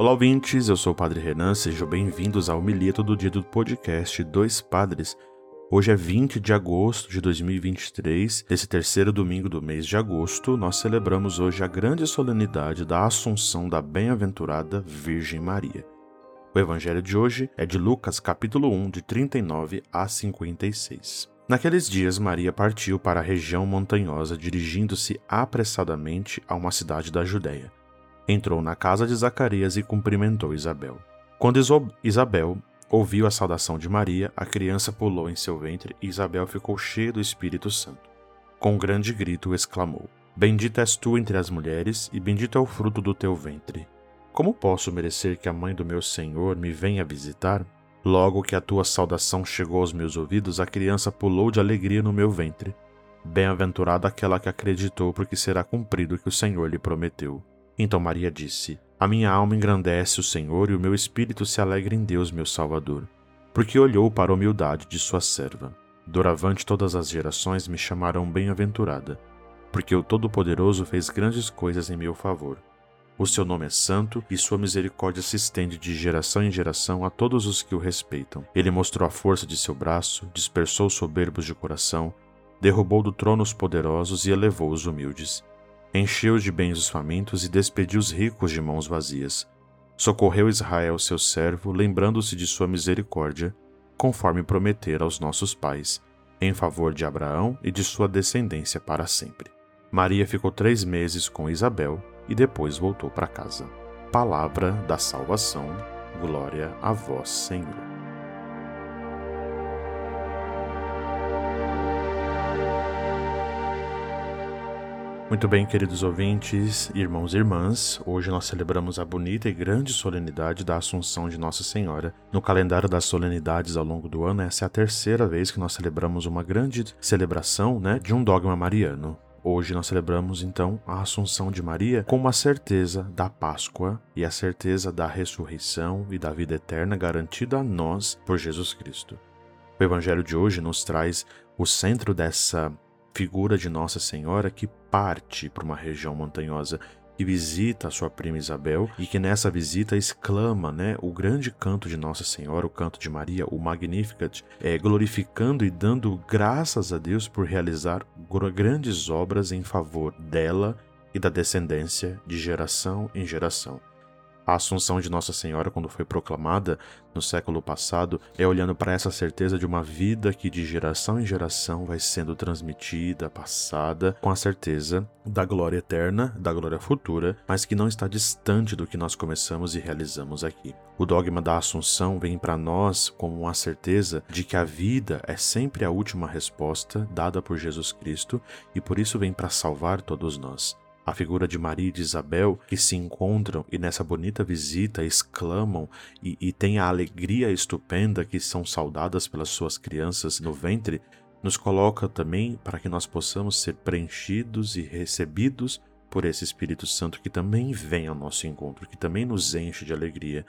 Olá, ouvintes, eu sou o Padre Renan, sejam bem-vindos ao Milito do Dia do podcast Dois Padres. Hoje é 20 de agosto de 2023, nesse terceiro domingo do mês de agosto, nós celebramos hoje a grande solenidade da Assunção da Bem-aventurada Virgem Maria. O evangelho de hoje é de Lucas, capítulo 1, de 39 a 56. Naqueles dias, Maria partiu para a região montanhosa, dirigindo-se apressadamente a uma cidade da Judéia. Entrou na casa de Zacarias e cumprimentou Isabel. Quando Isabel ouviu a saudação de Maria, a criança pulou em seu ventre e Isabel ficou cheia do Espírito Santo. Com um grande grito exclamou: Bendita és tu entre as mulheres, e bendito é o fruto do teu ventre. Como posso merecer que a mãe do meu Senhor me venha visitar? Logo que a tua saudação chegou aos meus ouvidos, a criança pulou de alegria no meu ventre. Bem-aventurada aquela que acreditou, porque será cumprido o que o Senhor lhe prometeu. Então Maria disse: A minha alma engrandece o Senhor e o meu espírito se alegra em Deus, meu Salvador, porque olhou para a humildade de sua serva. Doravante todas as gerações me chamarão bem-aventurada, porque o Todo-Poderoso fez grandes coisas em meu favor. O seu nome é santo e sua misericórdia se estende de geração em geração a todos os que o respeitam. Ele mostrou a força de seu braço, dispersou os soberbos de coração, derrubou do trono os poderosos e elevou os humildes. Encheu de bens os famintos e despediu os ricos de mãos vazias. Socorreu Israel, seu servo, lembrando-se de sua misericórdia, conforme prometera aos nossos pais, em favor de Abraão e de sua descendência para sempre. Maria ficou três meses com Isabel e depois voltou para casa. Palavra da salvação, glória a vós, Senhor. Muito bem, queridos ouvintes, irmãos e irmãs, hoje nós celebramos a bonita e grande solenidade da Assunção de Nossa Senhora. No calendário das solenidades ao longo do ano, essa é a terceira vez que nós celebramos uma grande celebração né, de um dogma mariano. Hoje nós celebramos então a Assunção de Maria com a certeza da Páscoa e a certeza da ressurreição e da vida eterna garantida a nós por Jesus Cristo. O Evangelho de hoje nos traz o centro dessa figura de Nossa Senhora que parte para uma região montanhosa que visita a sua prima Isabel e que nessa visita exclama né, o grande canto de Nossa Senhora, o canto de Maria, o Magnificat, é, glorificando e dando graças a Deus por realizar grandes obras em favor dela e da descendência de geração em geração. A Assunção de Nossa Senhora, quando foi proclamada no século passado, é olhando para essa certeza de uma vida que de geração em geração vai sendo transmitida, passada, com a certeza da glória eterna, da glória futura, mas que não está distante do que nós começamos e realizamos aqui. O dogma da Assunção vem para nós como uma certeza de que a vida é sempre a última resposta dada por Jesus Cristo e por isso vem para salvar todos nós a figura de Maria e de Isabel que se encontram e nessa bonita visita exclamam e, e têm a alegria estupenda que são saudadas pelas suas crianças no ventre, nos coloca também para que nós possamos ser preenchidos e recebidos por esse Espírito Santo que também vem ao nosso encontro, que também nos enche de alegria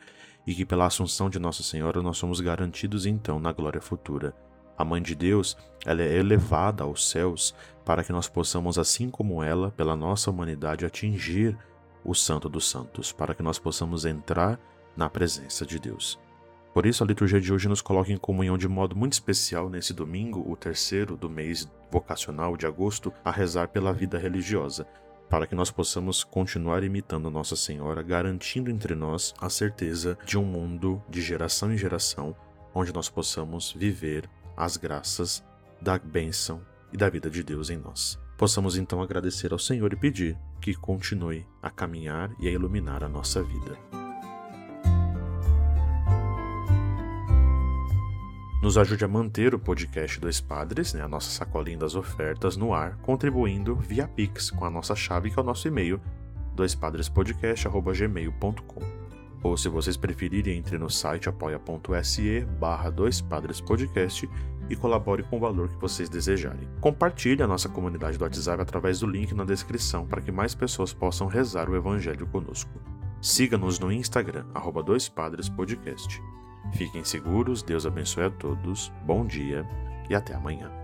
e que pela assunção de Nossa Senhora nós somos garantidos então na glória futura. A Mãe de Deus, ela é elevada aos céus para que nós possamos, assim como ela, pela nossa humanidade, atingir o Santo dos Santos, para que nós possamos entrar na presença de Deus. Por isso, a liturgia de hoje nos coloca em comunhão de modo muito especial nesse domingo, o terceiro do mês vocacional de agosto, a rezar pela vida religiosa, para que nós possamos continuar imitando Nossa Senhora, garantindo entre nós a certeza de um mundo de geração em geração, onde nós possamos viver as graças da bênção e da vida de Deus em nós. Possamos então agradecer ao Senhor e pedir que continue a caminhar e a iluminar a nossa vida. Nos ajude a manter o podcast Dois Padres, né, a nossa sacolinha das ofertas, no ar, contribuindo via Pix com a nossa chave que é o nosso e-mail, doispadrespodcast.gmail.com ou se vocês preferirem, entre no site apoia.se barra podcast e colabore com o valor que vocês desejarem. Compartilhe a nossa comunidade do WhatsApp através do link na descrição para que mais pessoas possam rezar o Evangelho conosco. Siga-nos no Instagram, arroba dois padres podcast. Fiquem seguros, Deus abençoe a todos, bom dia e até amanhã.